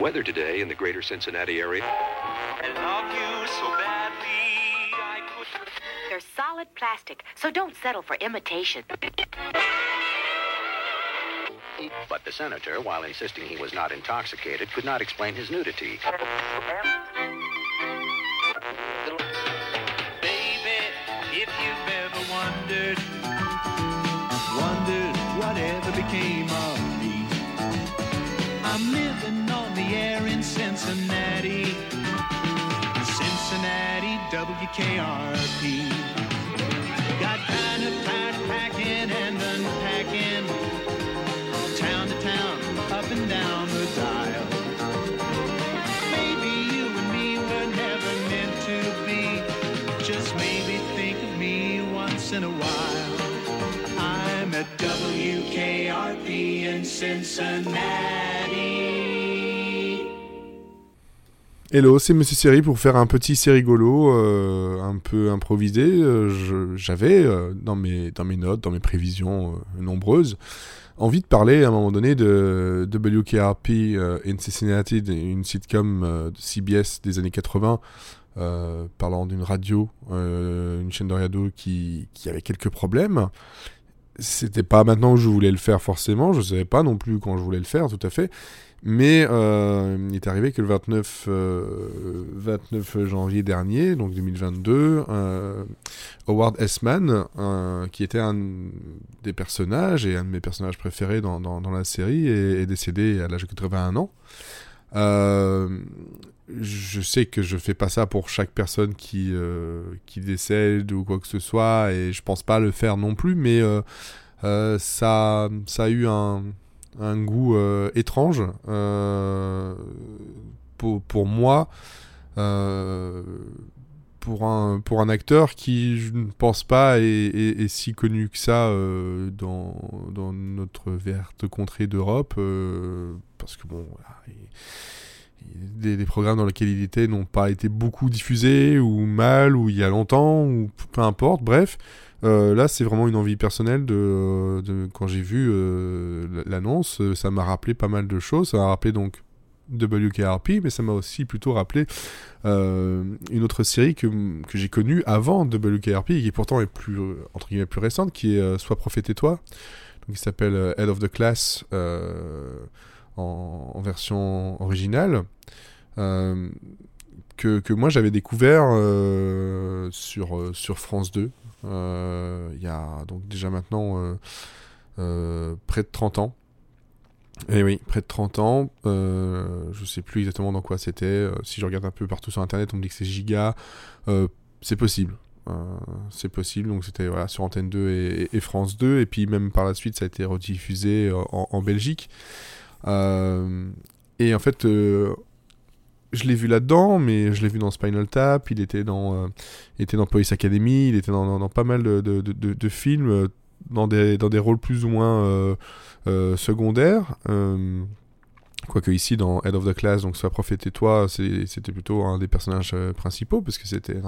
Weather today in the greater Cincinnati area. They're solid plastic, so don't settle for imitation. But the senator, while insisting he was not intoxicated, could not explain his nudity. I'm on the air in Cincinnati, Cincinnati, WKRP. Got kind of tired packing and unpacking, town to town, up and down the dial. Maybe you and me were never meant to be. Just maybe think of me once in a while. I'm at WKRP in Cincinnati. Hello, c'est Monsieur Série pour faire un petit c'est rigolo, euh, un peu improvisé. Euh, J'avais euh, dans, mes, notes, dans mes prévisions euh, nombreuses, envie de parler à un moment donné de WKRP in Cincinnati, une sitcom de CBS des années 80, euh, parlant d'une radio, une chaîne de radio qui, avait quelques problèmes. C'était pas maintenant que je voulais le faire forcément, je savais pas non plus quand je voulais le faire, tout à fait. Mais euh, il est arrivé que le 29, euh, 29 janvier dernier, donc 2022, euh, Howard Essman, euh, qui était un des personnages et un de mes personnages préférés dans, la série, est, décédé à l'âge de 81 ans. Euh, je sais que je fais pas ça pour chaque personne qui, qui décède ou quoi que ce soit, et je pense pas le faire non plus, mais ça, ça a eu un, un goût euh, étrange euh, pour, pour moi, euh, pour, un, pour un acteur qui, je ne pense pas, est, si connu que ça dans, dans notre verte contrée d'Europe, parce que bon, des programmes dans lesquels il était n'ont pas été beaucoup diffusés, ou mal, ou il y a longtemps, ou peu importe, bref. Euh, là, c'est vraiment une envie personnelle de, de- quand j'ai vu euh, l'annonce, euh, ça m'a rappelé pas mal de choses. Ça m'a rappelé donc WKRP, mais ça m'a aussi plutôt rappelé euh, une autre série que, que j'ai connue avant WKRP et qui pourtant est plus euh, entre guillemets plus récente, qui est euh, Sois prophète et toi, donc qui s'appelle euh, Head of the Class euh, en, version originale. Euh, que, que moi j'avais découvert euh, sur, euh, sur France 2 euh, il y a donc déjà maintenant euh, euh, près de 30 ans. Et oui, près de 30 ans. Euh, je sais plus exactement dans quoi c'était. Euh, si je regarde un peu partout sur internet, on me dit que c'est giga. Euh, c'est possible. Euh, c'est possible. Donc c'était voilà, sur Antenne 2 et, France 2. Et puis même par la suite, ça a été rediffusé euh, en, Belgique. Euh, et en fait, euh, je l'ai vu là-dedans, mais je l'ai vu dans Spinal Tap, il était dans, euh, Police Academy, il était dans, pas mal de, films, euh, dans des, rôles plus ou moins euh, secondaires. Quoique ici, dans Head of the Class, donc prophète et toi, c'était plutôt un des personnages principaux, parce que c'était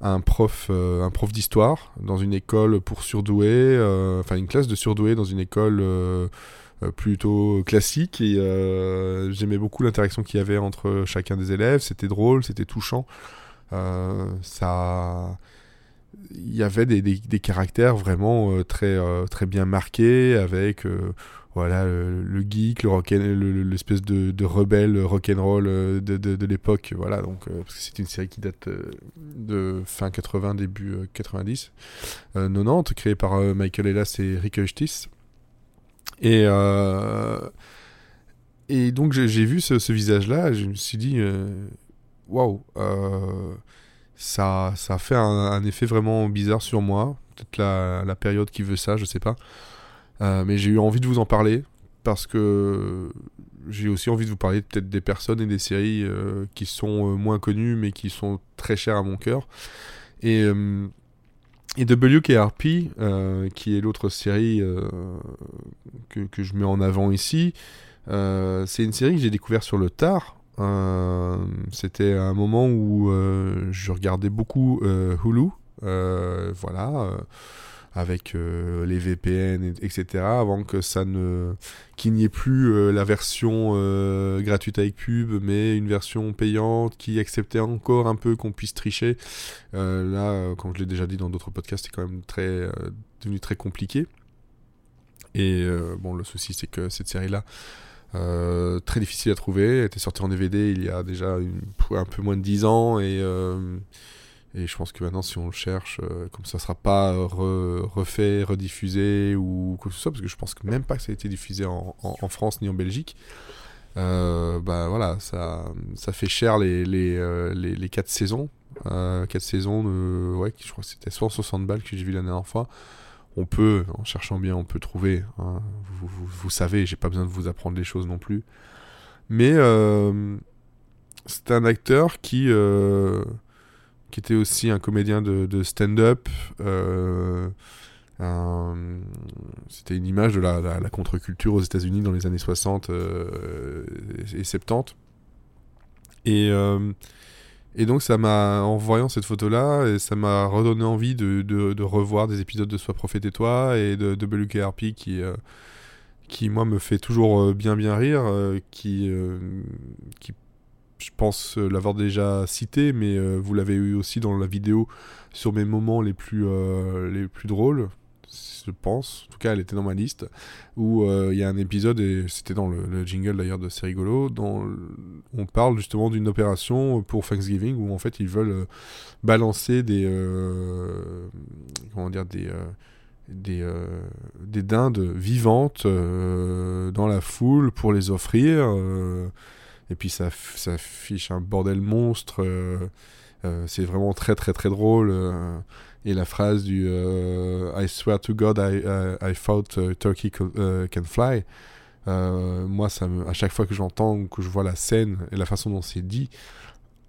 un, prof, prof d'histoire dans une école pour surdoués, enfin une classe de surdoués dans une école plutôt classique et euh, j'aimais beaucoup l'interaction qu'il y avait entre chacun des élèves. C'était drôle, c'était touchant. Euh, ça, il y avait des, des- caractères vraiment euh, très euh, très bien marqués avec euh, voilà le, le geek, le l'espèce de, de rebelle rock'n'roll euh, de, de, de l'époque. Voilà donc euh, c'est une série qui date euh, de fin 80 début euh, 90 euh, 90 créée par euh, Michael Ellas et Rick Eustice. Et, euh, et donc j'ai vu ce, visage-là, je me suis dit, euh, waouh, euh, ça, ça fait un, effet vraiment bizarre sur moi. Peut-être la, la période qui veut ça, je sais pas. Mais j'ai eu envie de vous en parler parce que j'ai aussi envie de vous parler peut-être des personnes et des séries qui sont moins connues mais qui sont très chères à mon cœur. Et, et WKRP, euh, qui est l'autre série euh, que, que je mets en avant ici, euh, c'est une série que j'ai découvert sur le tard. Euh, C'était un moment où je regardais beaucoup Hulu. Voilà. Avec euh, les VPN, et- etc. Avant que ça ne qu'il n'y ait plus euh, la version euh, gratuite avec pub, mais une version payante qui acceptait encore un peu qu'on puisse tricher. Là, comme je l'ai déjà dit dans d'autres podcasts, c'est quand même très devenu très compliqué. Et bon, le souci, c'est que cette série-là, très difficile à trouver, elle était sortie en DVD il y a déjà un peu moins de 10 ans, et, et je pense que maintenant, si on le cherche, euh, comme ça sera pas re- refait, rediffusé ou quoi que ce soit, parce que je pense que même pas que ça a été diffusé en, France ni en Belgique. Euh, bah voilà, ça, ça fait cher les, les, euh, les, 4 saisons. Euh, 4 saisons, ouais, je crois que c'était 160 balles que j'ai vu la dernière fois. On peut, en cherchant bien, on peut trouver. hein. Vous, vous, vous savez, j'ai pas besoin de vous apprendre les choses non plus. Mais euh, c'est un acteur qui, euh, qui était aussi un comédien de, stand-up. euh, C'était une image de la, contre-culture aux États-Unis dans les années 60 euh, et 70. Et, euh, et donc, ça m'a, en voyant cette photo-là, ça m'a redonné envie de, revoir des épisodes de Sois prophète et toi et de, de qui, qui, moi, me fait toujours bien, bien rire, qui, qui, je pense euh, l'avoir déjà cité, mais euh, vous l'avez eu aussi dans la vidéo sur mes moments les plus, euh, les plus drôles, je pense. En tout cas, elle était dans ma liste, où il y a un épisode, et c'était dans le, le jingle d'ailleurs de C'est rigolo, dont on parle justement d'une opération pour Thanksgiving, où en fait ils veulent balancer des... euh, comment dire Des... des, des dindes vivantes dans la foule pour les offrir. Et puis ça, ça fiche un bordel monstre. euh, euh, c'est vraiment très très très drôle. euh, et la phrase du I swear to God I, I, thought uh, turkey uh, can fly. Moi, ça à chaque fois que j'entends ou que je vois la scène et la façon dont c'est dit,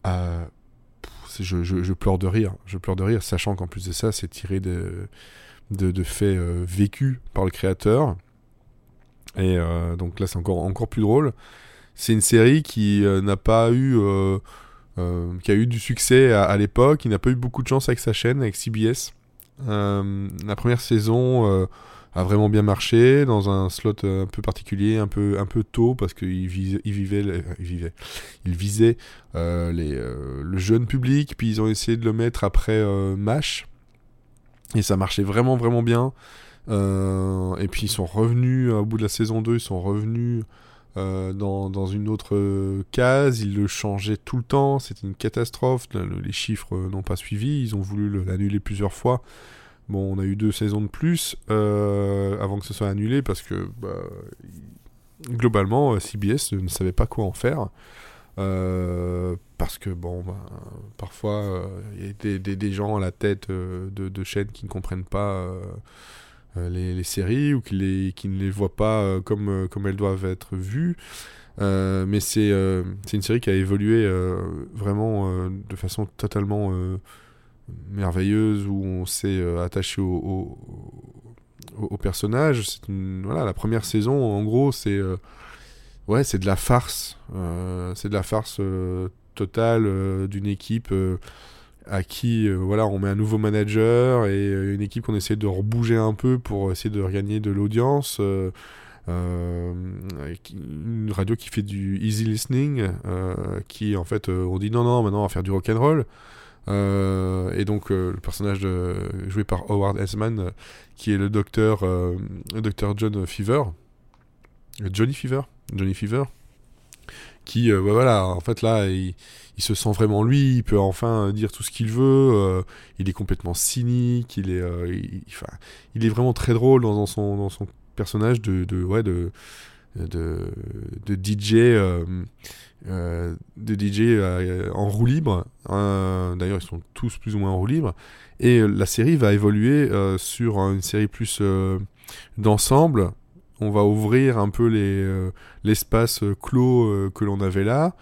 je, je, je pleure de rire. Je pleure de rire, sachant qu'en plus de ça, c'est tiré de, de, de faits vécus par le créateur. Et donc là, c'est encore, encore plus drôle. C'est une série qui euh, n'a pas eu, euh, euh, a eu du succès à, l'époque, qui n'a pas eu beaucoup de chance avec sa chaîne, avec CBS. La première saison a vraiment bien marché dans un slot un peu particulier, un peu, tôt parce qu'il il visait le jeune public, puis ils ont essayé de le mettre après Mash et ça marchait vraiment vraiment bien. Et puis ils sont revenus au bout de la saison 2, ils sont revenus euh, dans, une autre euh, case, ils le changeaient tout le temps, c'était une catastrophe, Le- le- les chiffres euh, n'ont pas suivi, ils ont voulu le- l'annuler plusieurs fois. Bon, on a eu deux saisons de plus avant que ce soit annulé parce que bah, globalement, CBS ne savait pas quoi en faire. Parce que bon, bah, parfois il y a des, gens à la tête de, de chaînes qui ne comprennent pas les, les séries ou qui, les, qui ne les voient pas euh, comme, euh, comme elles doivent être vues. Euh, mais c'est euh, une série qui a évolué euh, vraiment euh, de façon totalement euh, merveilleuse où on s'est euh, attaché au, au, personnage. Une- voilà, la première saison, en gros, c'est euh, ouais, c'est de la farce. Euh, c'est de la farce euh, totale euh, d'une équipe euh, à qui euh, voilà, on met un nouveau manager et euh, une équipe qu'on essaie de rebouger un peu pour essayer de regagner de l'audience. euh, une radio qui fait du easy listening, qui en fait, on dit non, non, maintenant on va faire du rock and roll. Et donc le personnage joué par Howard Hessman, qui est le docteur, le docteur John Fever, Johnny Fever, Johnny Fever, qui, euh, bah voilà, en fait là, il, se sent vraiment lui, il peut enfin euh, dire tout ce qu'il veut, euh, il est complètement cynique, il est, il, est vraiment très drôle dans, son, dans son personnage de, ouais, de, de, DJ, euh, DJ en roue libre. Euh, D'ailleurs, ils sont tous plus ou moins en roue libre. Et la série va évoluer sur une série plus d'ensemble. On va ouvrir un peu euh, l'espace euh, clos euh, que l'on avait là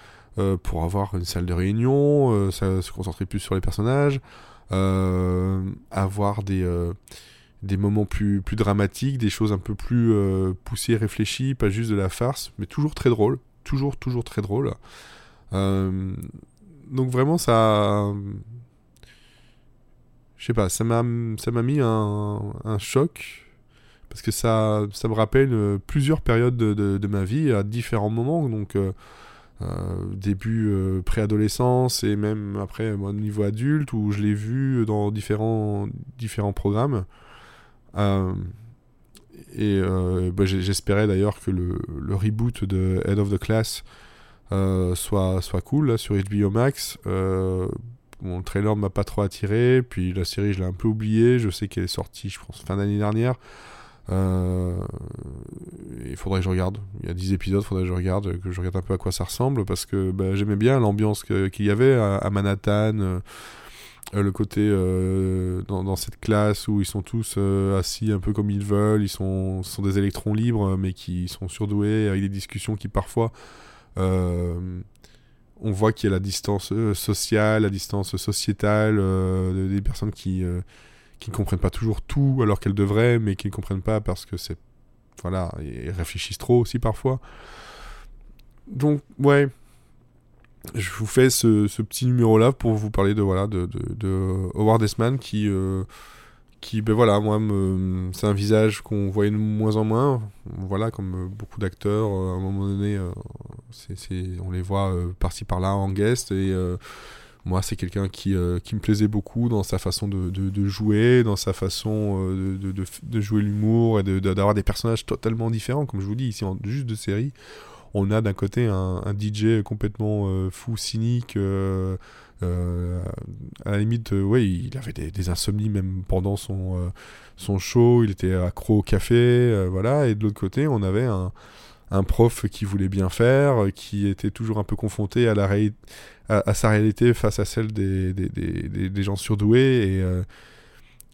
pour avoir une salle de réunion, se concentrer plus sur les personnages, avoir des, moments plus, dramatiques, des choses un peu plus poussées, réfléchies, pas juste de la farce, mais toujours très drôle, toujours, toujours très drôle. Donc vraiment, ça... je sais pas, ça m'a mis un choc parce que ça, ça me rappelle euh, plusieurs périodes de, de, ma vie à différents moments. Donc, euh, euh, début préadolescence et même après au niveau adulte où je l'ai vu dans différents, différents programmes. Et bah, j'espérais d'ailleurs que le, reboot de Head of the Class soit, soit cool là, sur HBO Max. Le trailer m'a pas trop attiré, puis la série je l'ai un peu oubliée. Je sais qu'elle est sortie, je pense, fin d'année dernière. Euh, il faudrait que je regarde. Il y a 10 épisodes, il faudrait que je regarde, que je regarde un peu à quoi ça ressemble, parce que bah, j'aimais bien l'ambiance qu'il y avait à, Manhattan, euh, euh, le côté dans, cette classe où ils sont tous assis un peu comme ils veulent, ils sont, sont des électrons libres, mais qui sont surdoués, avec des discussions qui parfois... on voit qu'il y a la distance sociale, la distance sociétale, des personnes qui, qui ne comprennent pas toujours tout alors qu'elles devraient, mais qui ne comprennent pas parce que c'est. Voilà, ils réfléchissent trop aussi parfois. Donc, ouais. Je vous fais ce, petit numéro-là pour vous parler de, voilà, de, Howard Esman qui. euh, qui, ben voilà, moi, c'est un visage qu'on voyait de moins en moins. Voilà, comme beaucoup d'acteurs, euh, à un moment donné, euh, c'est, c'est- on les voit par-ci par-là en guest. Et moi, c'est quelqu'un qui, euh, qui me plaisait beaucoup dans sa façon de, jouer, dans sa façon euh, de, jouer l'humour et d'avoir des personnages totalement différents. Comme je vous dis, ici, en juste de série, on a d'un côté un, DJ complètement euh, fou, cynique. à la limite, euh, il avait des, insomnies même pendant son, son show, il était accro au café, voilà. Et de l'autre côté, on avait un, un prof qui voulait bien faire, euh, qui était toujours un peu confronté à, la sa réalité face à celle des, gens surdoués. Et euh,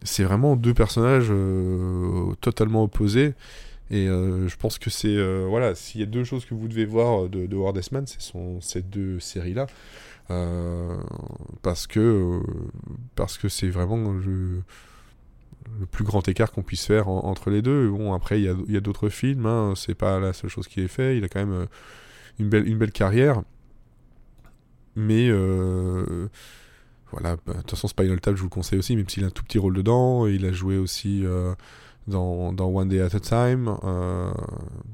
c'est vraiment deux personnages euh, totalement opposés. Et je pense que c'est. voilà, s'il y a deux choses que vous devez voir de, de Howard Esman, ce sont ces deux séries-là. Parce que parce que c'est vraiment le, le plus grand écart qu'on puisse faire en- entre les deux. Bon, après, il y a, d'autres films, hein, c'est pas la seule chose qui est fait. Il a quand même euh, une, belle, une belle carrière. Mais euh, voilà, bah, de toute façon, Spinal Tap, je vous le conseille aussi, même s'il a un tout petit rôle dedans. Il a joué aussi euh, dans, One Day at a Time.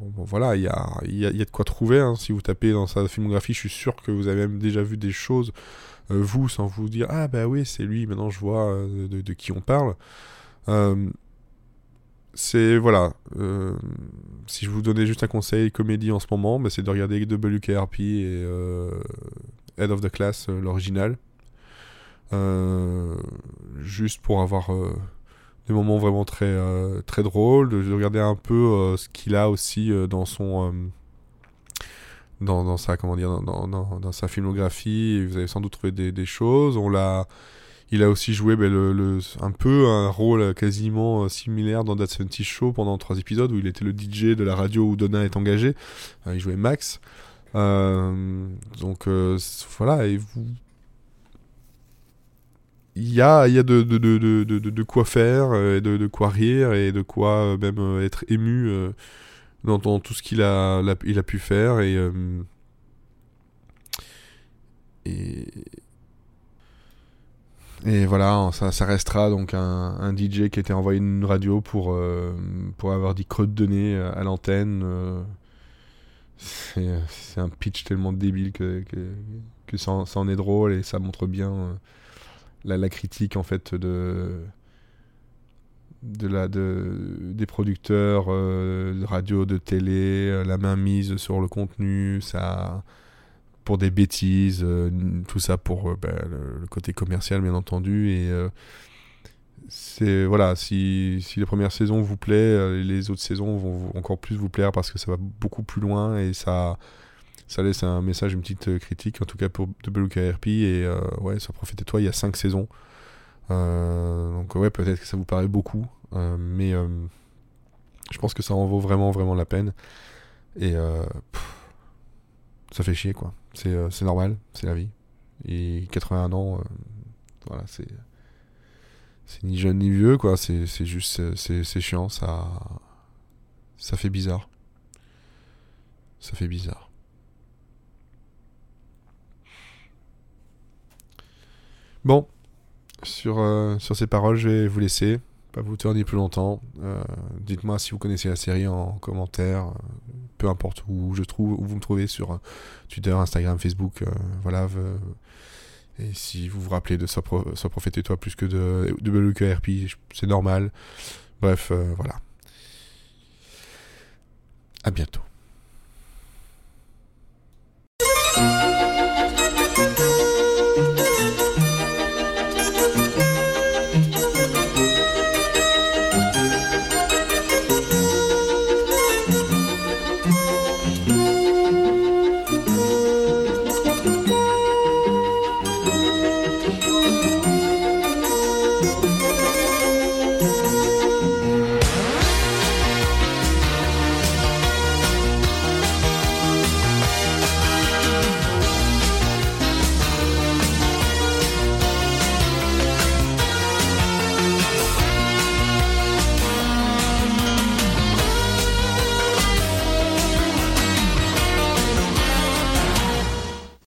Bon, voilà, il y a, y, y a de quoi trouver. hein. Si vous tapez dans sa filmographie, je suis sûr que vous avez même déjà vu des choses, vous, sans vous dire Ah, bah oui, c'est lui, maintenant je vois de qui on parle. Euh, c'est voilà. euh, si je vous donnais juste un conseil comédie en ce moment, bah, c'est de regarder WKRP et euh, Head of the Class, l'original. Juste pour avoir des moments vraiment très, très drôles, de, de regarder un peu ce qu'il a aussi dans son. dans, sa comment dire dans, sa filmographie vous avez sans doute trouvé des choses on l'a il a aussi joué ben, un peu un rôle quasiment euh, similaire dans That 70 Show pendant trois épisodes où il était le DJ de la radio où Donna est engagé. Euh, il jouait Max. Euh, donc voilà, et vous. Il y a, y a de, de, de, de, quoi faire, de, quoi rire, et de quoi même être ému dans, tout ce qu'il a, il a pu faire. Et, et voilà, ça, ça restera donc un, DJ qui était envoyé une radio pour, euh, pour avoir dit creux de données à à l'antenne. euh. c'est un pitch tellement débile que, que, ça, en- est drôle et ça montre bien euh, la, la critique en fait de, de la, de, des producteurs euh, de radio, de télé, euh, la main mise sur le contenu, ça pour des bêtises, euh, tout ça pour euh, ben, le, côté commercial bien entendu et euh, c'est voilà si, si la première saison vous plaît les autres saisons vont encore plus vous plaire parce que ça va beaucoup plus loin et ça ça laisse un message une petite critique en tout cas pour WKRP et euh, ouais ça profite toi il y a cinq saisons. Donc ouais peut-être que ça vous paraît beaucoup mais je pense que ça en vaut vraiment vraiment la peine. Et ça fait chier quoi c'est euh, c'est normal c'est la vie. Et 81 ans euh, voilà c'est c'est ni jeune ni vieux quoi. C'est juste c'est- c'est chiant ça ça fait bizarre. Ça fait bizarre. Bon sur, euh, sur ces paroles, je vais vous laisser. Pas vous tenir plus longtemps. Euh, Dites-moi si vous connaissez la série en commentaire. euh, peu importe où je trouve, où vous me trouvez sur euh, Twitter, Instagram, Facebook. voilà. et si vous vous rappelez de Soit, Pro- Soit Prophète et toi plus que de WQRP, je- c'est normal. Bref, voilà. À bientôt.